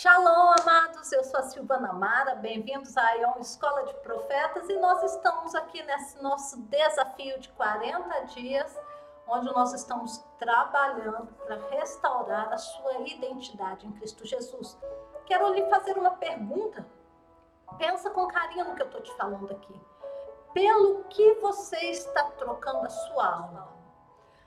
Shalom, amados. Eu sou a Silvana Mara. Bem-vindos à Ion Escola de Profetas e nós estamos aqui nesse nosso desafio de 40 dias, onde nós estamos trabalhando para restaurar a sua identidade em Cristo Jesus. Quero lhe fazer uma pergunta. Pensa com carinho no que eu estou te falando aqui. Pelo que você está trocando a sua alma?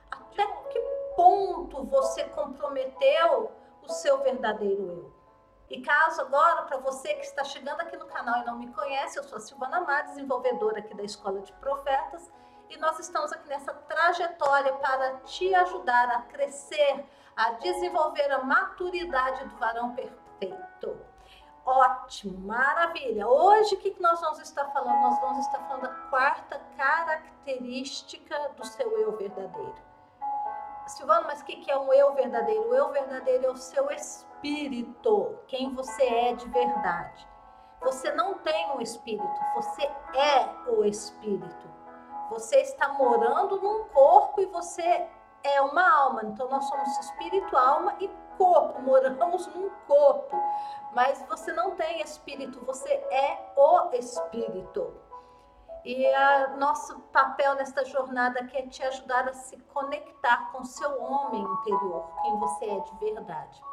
Até que ponto você comprometeu o seu verdadeiro eu? E caso agora, para você que está chegando aqui no canal e não me conhece, eu sou a Silvana Mar, desenvolvedora aqui da Escola de Profetas, e nós estamos aqui nessa trajetória para te ajudar a crescer, a desenvolver a maturidade do varão perfeito. Ótimo, maravilha. Hoje o que nós vamos estar falando? Nós vamos estar falando da quarta característica do seu eu verdadeiro. Silvana, mas o que é um eu verdadeiro? O eu verdadeiro é o seu espírito, quem você é de verdade. Você não tem um espírito, você é o espírito. Você está morando num corpo e você é uma alma. Então nós somos espírito, alma e corpo, moramos num corpo. Mas você não tem espírito, você é o espírito. E o nosso papel nesta jornada aqui é te ajudar a se conectar com seu homem interior, quem você é de verdade.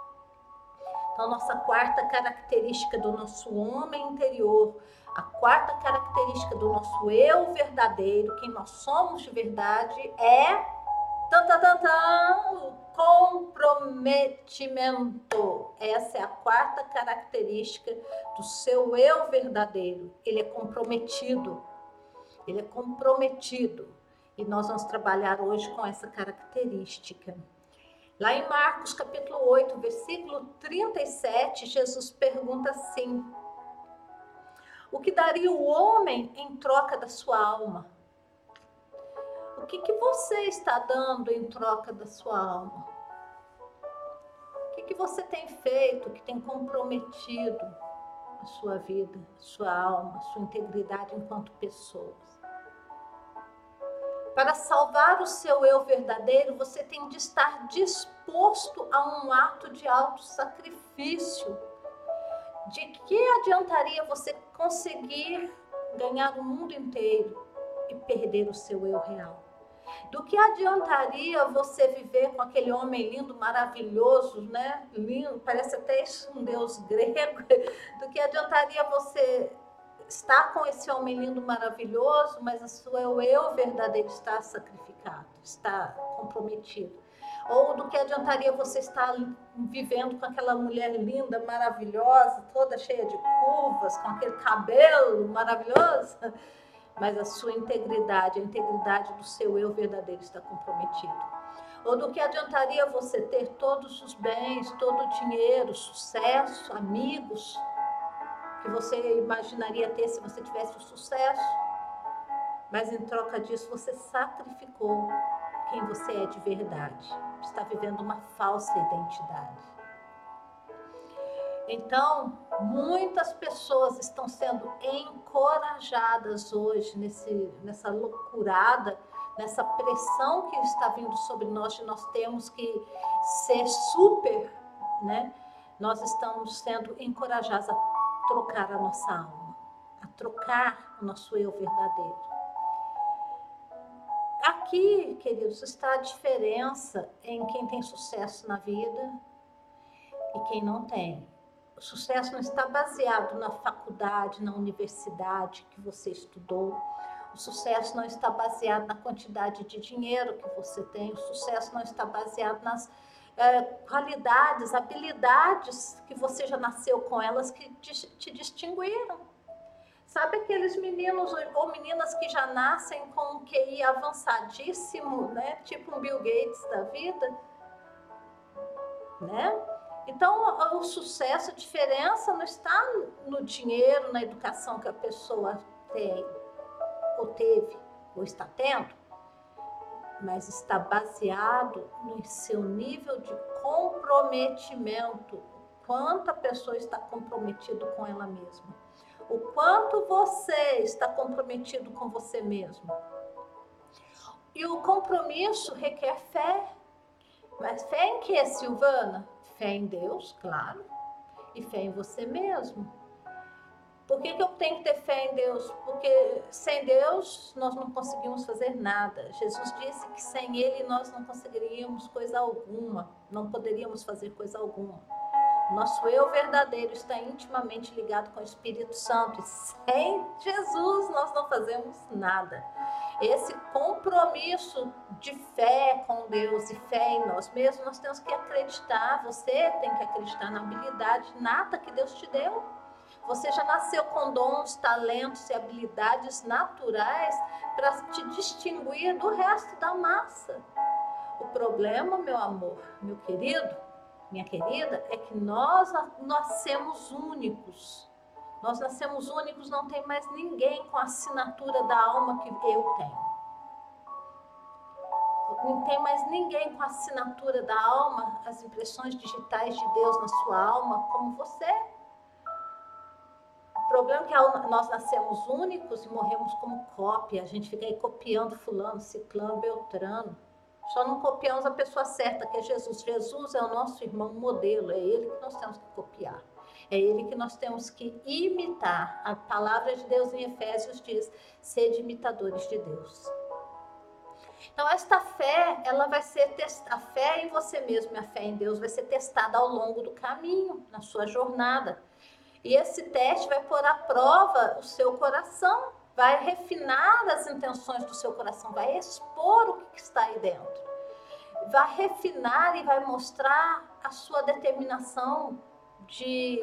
Então, nossa quarta característica do nosso homem interior, a quarta característica do nosso eu verdadeiro, quem nós somos de verdade, é tan, tan, tan, tan, o comprometimento. Essa é a quarta característica do seu eu verdadeiro. Ele é comprometido ele é comprometido. E nós vamos trabalhar hoje com essa característica. Lá em Marcos capítulo 8, versículo 37, Jesus pergunta assim: O que daria o homem em troca da sua alma? O que, que você está dando em troca da sua alma? O que, que você tem feito que tem comprometido a sua vida, a sua alma, a sua integridade enquanto pessoas? Para salvar o seu eu verdadeiro, você tem de estar disposto a um ato de auto-sacrifício. De que adiantaria você conseguir ganhar o mundo inteiro e perder o seu eu real? Do que adiantaria você viver com aquele homem lindo, maravilhoso, né? Lindo, parece até um deus grego. Do que adiantaria você está com esse homem lindo, maravilhoso, mas a sua eu verdadeiro está sacrificado, está comprometido. Ou do que adiantaria você estar vivendo com aquela mulher linda, maravilhosa, toda cheia de curvas, com aquele cabelo maravilhoso, mas a sua integridade, a integridade do seu eu verdadeiro está comprometido. Ou do que adiantaria você ter todos os bens, todo o dinheiro, sucesso, amigos, que você imaginaria ter se você tivesse o sucesso, mas em troca disso você sacrificou quem você é de verdade. Está vivendo uma falsa identidade. Então, muitas pessoas estão sendo encorajadas hoje nesse, nessa loucurada, nessa pressão que está vindo sobre nós de nós temos que ser super, né? Nós estamos sendo encorajados a trocar a nossa alma, a trocar o nosso eu verdadeiro. Aqui, queridos, está a diferença em quem tem sucesso na vida e quem não tem. O sucesso não está baseado na faculdade, na universidade que você estudou. O sucesso não está baseado na quantidade de dinheiro que você tem. O sucesso não está baseado nas é, qualidades, habilidades que você já nasceu com elas que te, te distinguiram. Sabe aqueles meninos ou meninas que já nascem com um QI avançadíssimo, né? Tipo um Bill Gates da vida, né? Então, o sucesso, a diferença não está no dinheiro, na educação que a pessoa tem, ou teve, ou está tendo, mas está baseado no seu nível de comprometimento. Quanto a pessoa está comprometido com ela mesma. O quanto você está comprometido com você mesmo. E o compromisso requer fé. Mas fé em que, Silvana? Fé em Deus, claro. e fé em você mesmo. Por que, que eu tenho que ter fé em Deus? Porque sem Deus nós não conseguimos fazer nada. Jesus disse que sem Ele nós não conseguiríamos coisa alguma, não poderíamos fazer coisa alguma. Nosso eu verdadeiro está intimamente ligado com o Espírito Santo e sem Jesus nós não fazemos nada. Esse compromisso de fé com Deus e fé em nós mesmos, nós temos que acreditar. Você tem que acreditar na habilidade nata que Deus te deu. Você já nasceu com dons, talentos e habilidades naturais para te distinguir do resto da massa. O problema, meu amor, meu querido, minha querida, é que nós nascemos únicos. Nós nascemos únicos, não tem mais ninguém com a assinatura da alma que eu tenho. Não tem mais ninguém com a assinatura da alma, as impressões digitais de Deus na sua alma, como você problema é que nós nascemos únicos e morremos como cópia. A gente fica aí copiando fulano, ciclano, beltrano. Só não copiamos a pessoa certa, que é Jesus. Jesus é o nosso irmão modelo, é ele que nós temos que copiar. É ele que nós temos que imitar. A palavra de Deus em Efésios diz: sede imitadores de Deus. Então, esta fé, ela vai ser testada, a fé em você mesmo e a fé em Deus vai ser testada ao longo do caminho, na sua jornada. E esse teste vai pôr à prova o seu coração, vai refinar as intenções do seu coração, vai expor o que está aí dentro. Vai refinar e vai mostrar a sua determinação de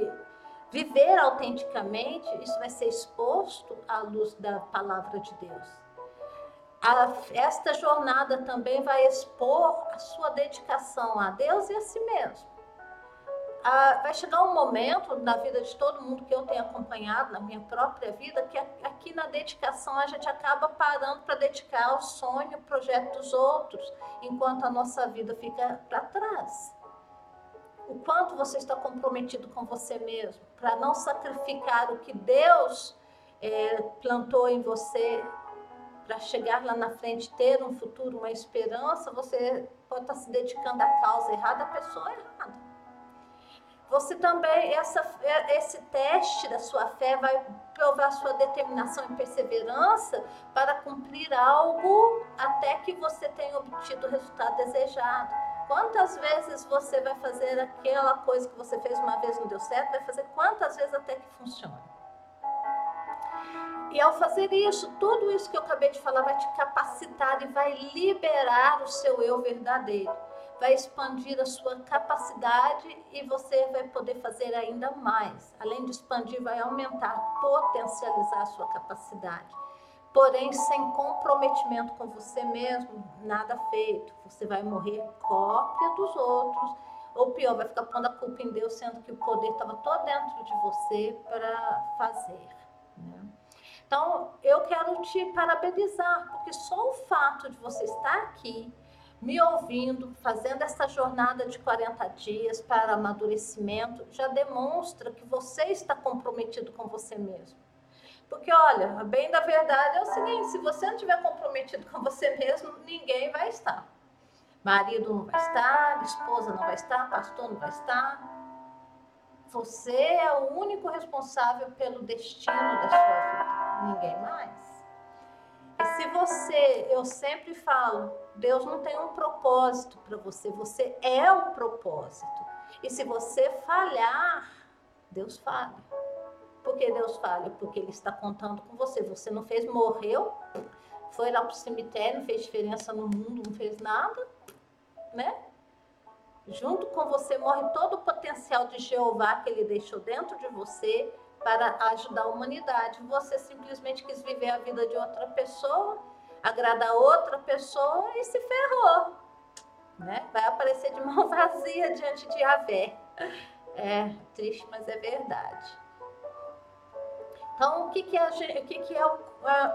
viver autenticamente. Isso vai ser exposto à luz da palavra de Deus. A, esta jornada também vai expor a sua dedicação a Deus e a si mesmo vai chegar um momento na vida de todo mundo que eu tenho acompanhado, na minha própria vida, que aqui na dedicação a gente acaba parando para dedicar ao sonho, projeto dos outros, enquanto a nossa vida fica para trás. O quanto você está comprometido com você mesmo, para não sacrificar o que Deus é, plantou em você para chegar lá na frente, ter um futuro, uma esperança, você pode estar se dedicando à causa errada, à pessoa errada você também, essa, é, esse teste da sua fé vai provar sua determinação e perseverança para cumprir algo até que você tenha obtido o resultado desejado. Quantas vezes você vai fazer aquela coisa que você fez uma vez não deu certo, vai fazer quantas vezes até que funcione. E ao fazer isso, tudo isso que eu acabei de falar vai te capacitar e vai liberar o seu eu verdadeiro vai expandir a sua capacidade e você vai poder fazer ainda mais. Além de expandir, vai aumentar, potencializar a sua capacidade. Porém, sem comprometimento com você mesmo, nada feito. Você vai morrer cópia dos outros, ou pior, vai ficar pondo a culpa em Deus, sendo que o poder estava todo dentro de você para fazer. Né? Então, eu quero te parabenizar, porque só o fato de você estar aqui, me ouvindo, fazendo essa jornada de 40 dias para amadurecimento, já demonstra que você está comprometido com você mesmo. Porque, olha, bem da verdade é o seguinte: se você não estiver comprometido com você mesmo, ninguém vai estar. Marido não vai estar, esposa não vai estar, pastor não vai estar. Você é o único responsável pelo destino da sua vida, ninguém mais. E se você, eu sempre falo, Deus não tem um propósito para você, você é o propósito. E se você falhar, Deus falha. Por que Deus falha? Porque Ele está contando com você. Você não fez, morreu, foi lá para o cemitério, não fez diferença no mundo, não fez nada, né? Junto com você morre todo o potencial de Jeová que Ele deixou dentro de você para ajudar a humanidade. Você simplesmente quis viver a vida de outra pessoa, agradar outra pessoa e se ferrou. Né? Vai aparecer de mão vazia diante de Yahvé. É triste, mas é verdade. Então, o que, que é, o que, que é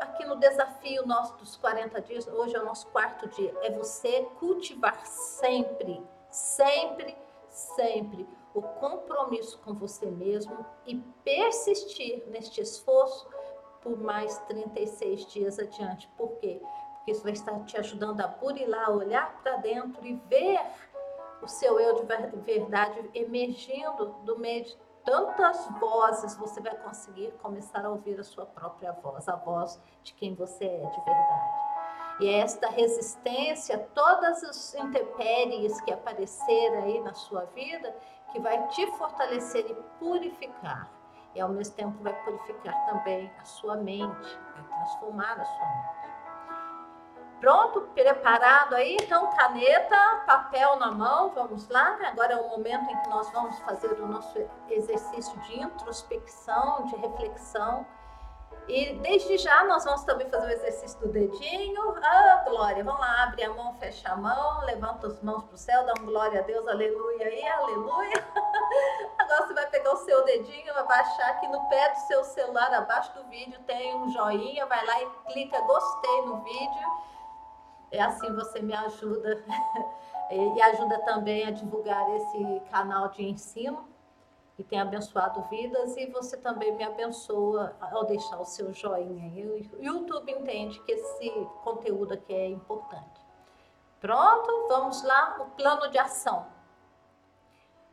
aqui no desafio nosso dos 40 dias? Hoje é o nosso quarto dia. É você cultivar sempre, sempre, sempre o compromisso com você mesmo e persistir neste esforço por mais 36 dias adiante. Por quê? Porque isso vai estar te ajudando a burilar, olhar para dentro e ver o seu eu de verdade emergindo do meio de tantas vozes, você vai conseguir começar a ouvir a sua própria voz, a voz de quem você é de verdade. E é esta resistência, todas as intempéries que aparecer aí na sua vida, que vai te fortalecer e purificar. E ao mesmo tempo vai purificar também a sua mente, vai transformar a sua mente. Pronto, preparado aí? Então, caneta, papel na mão, vamos lá. Agora é o momento em que nós vamos fazer o nosso exercício de introspecção, de reflexão. E desde já nós vamos também fazer o exercício do dedinho. Ah, glória! Vamos lá, abre a mão, fecha a mão, levanta as mãos para o céu, dá um glória a Deus, aleluia aí, aleluia. Agora você vai pegar o seu dedinho, vai baixar aqui no pé do seu celular, abaixo do vídeo tem um joinha, vai lá e clica gostei no vídeo é assim você me ajuda e ajuda também a divulgar esse canal de ensino que tem abençoado vidas e você também me abençoa ao deixar o seu joinha. o YouTube entende que esse conteúdo aqui é importante. Pronto, vamos lá, o plano de ação.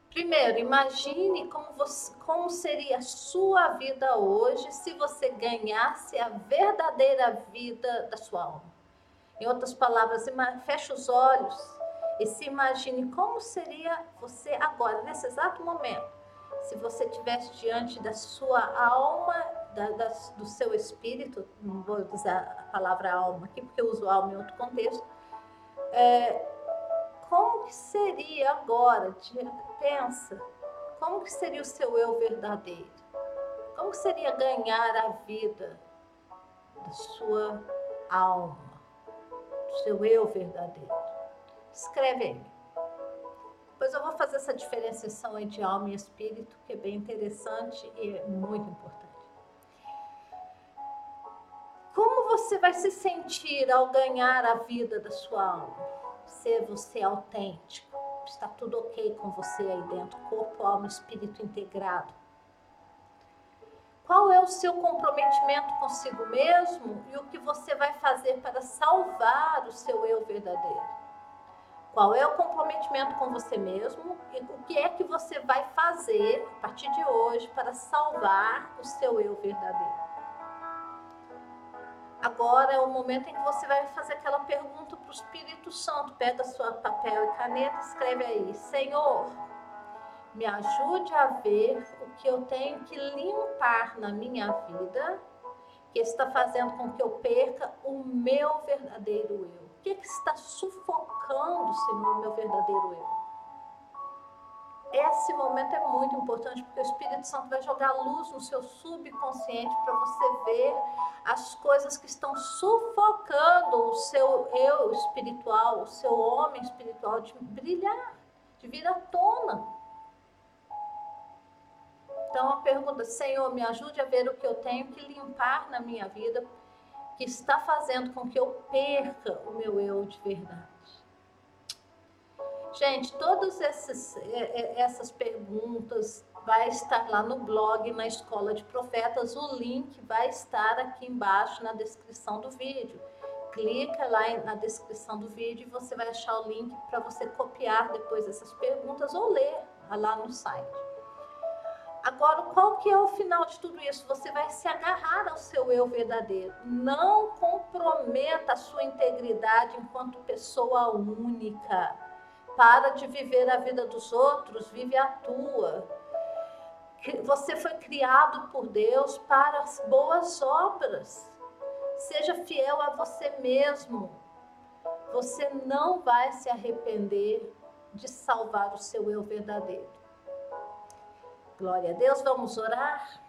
Primeiro, imagine como, você, como seria a sua vida hoje se você ganhasse a verdadeira vida da sua alma. Em outras palavras, feche os olhos e se imagine como seria você agora, nesse exato momento, se você estivesse diante da sua alma, da, da, do seu espírito, não vou usar a palavra alma aqui, porque eu uso alma em outro contexto, é, como que seria agora, pensa, como que seria o seu eu verdadeiro? Como que seria ganhar a vida da sua alma? seu eu verdadeiro. Escreve aí. Depois eu vou fazer essa diferenciação entre alma e espírito, que é bem interessante e é muito importante. Como você vai se sentir ao ganhar a vida da sua alma? Ser você autêntico, está tudo ok com você aí dentro, corpo, alma, espírito integrado. Qual é o seu comprometimento consigo mesmo e o que você vai fazer para salvar o seu eu verdadeiro? Qual é o comprometimento com você mesmo e o que é que você vai fazer a partir de hoje para salvar o seu eu verdadeiro? Agora é o momento em que você vai fazer aquela pergunta para o Espírito Santo. Pega sua papel e caneta, escreve aí: Senhor, me ajude a ver o que eu tenho que limpar na minha vida, que está fazendo com que eu perca o meu verdadeiro eu. Que, que está sufocando, Senhor, o meu verdadeiro eu? Esse momento é muito importante porque o Espírito Santo vai jogar luz no seu subconsciente para você ver as coisas que estão sufocando o seu eu espiritual, o seu homem espiritual de brilhar, de vir à tona. Então a pergunta, Senhor, me ajude a ver o que eu tenho que limpar na minha vida, que está fazendo com que eu perca o meu eu de verdade. Gente, todas essas, essas perguntas vai estar lá no blog, na Escola de Profetas. O link vai estar aqui embaixo na descrição do vídeo. Clica lá na descrição do vídeo e você vai achar o link para você copiar depois essas perguntas ou ler lá no site. Agora, qual que é o final de tudo isso? Você vai se agarrar ao seu eu verdadeiro. Não comprometa a sua integridade enquanto pessoa única. Para de viver a vida dos outros, vive a tua. Você foi criado por Deus para as boas obras. Seja fiel a você mesmo. Você não vai se arrepender de salvar o seu eu verdadeiro. Glória a Deus, vamos orar.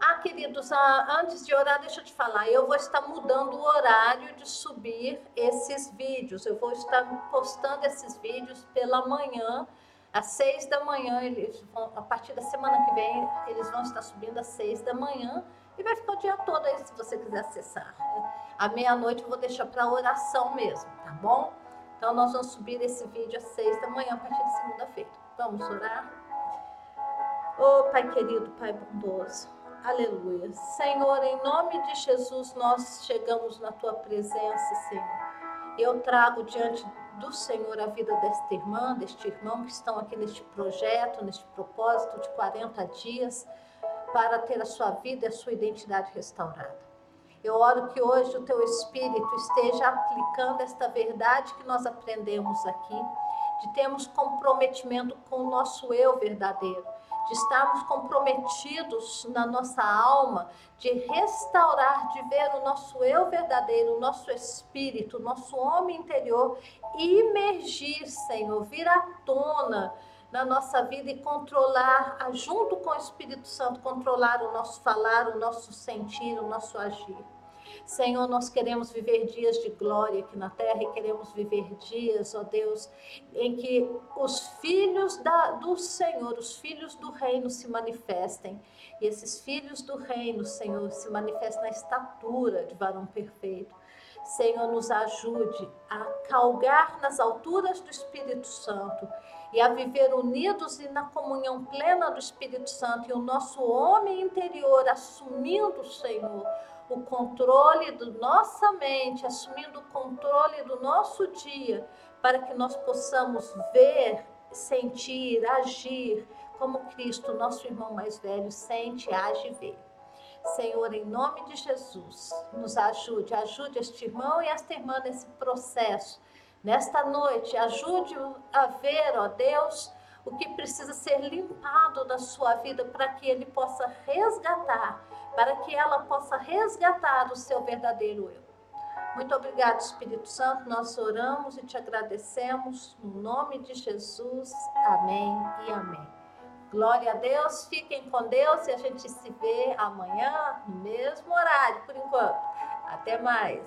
Ah, queridos, ah, antes de orar, deixa eu te falar, eu vou estar mudando o horário de subir esses vídeos. Eu vou estar postando esses vídeos pela manhã, às seis da manhã. Eles vão, a partir da semana que vem, eles vão estar subindo às seis da manhã e vai ficar o dia todo aí se você quiser acessar. À meia-noite eu vou deixar para oração mesmo, tá bom? Então nós vamos subir esse vídeo às seis da manhã a partir de segunda-feira. Vamos orar? Oh, Pai querido, Pai bondoso. Aleluia. Senhor, em nome de Jesus, nós chegamos na tua presença, Senhor. Eu trago diante do Senhor a vida desta irmã, deste irmão que estão aqui neste projeto, neste propósito de 40 dias para ter a sua vida e a sua identidade restaurada. Eu oro que hoje o teu Espírito esteja aplicando esta verdade que nós aprendemos aqui, de termos comprometimento com o nosso eu verdadeiro, de estarmos comprometidos na nossa alma, de restaurar, de ver o nosso eu verdadeiro, o nosso espírito, o nosso homem interior imergir, Senhor, vir à tona na nossa vida e controlar, junto com o Espírito Santo, controlar o nosso falar, o nosso sentir, o nosso agir. Senhor, nós queremos viver dias de glória aqui na terra e queremos viver dias, ó Deus, em que os filhos da, do Senhor, os filhos do reino se manifestem. E esses filhos do reino, Senhor, se manifestem na estatura de varão perfeito. Senhor, nos ajude a calgar nas alturas do Espírito Santo e a viver unidos e na comunhão plena do Espírito Santo e o nosso homem interior assumindo, Senhor, o controle da nossa mente, assumindo o controle do nosso dia, para que nós possamos ver, sentir, agir como Cristo, nosso irmão mais velho, sente, age e vê. Senhor, em nome de Jesus, nos ajude, ajude este irmão e esta irmã nesse processo. Nesta noite, ajude-o a ver, ó Deus, o que precisa ser limpado da sua vida para que ele possa resgatar para que ela possa resgatar o seu verdadeiro eu. Muito obrigado, Espírito Santo. Nós oramos e te agradecemos no nome de Jesus. Amém e amém. Glória a Deus. Fiquem com Deus e a gente se vê amanhã no mesmo horário, por enquanto. Até mais.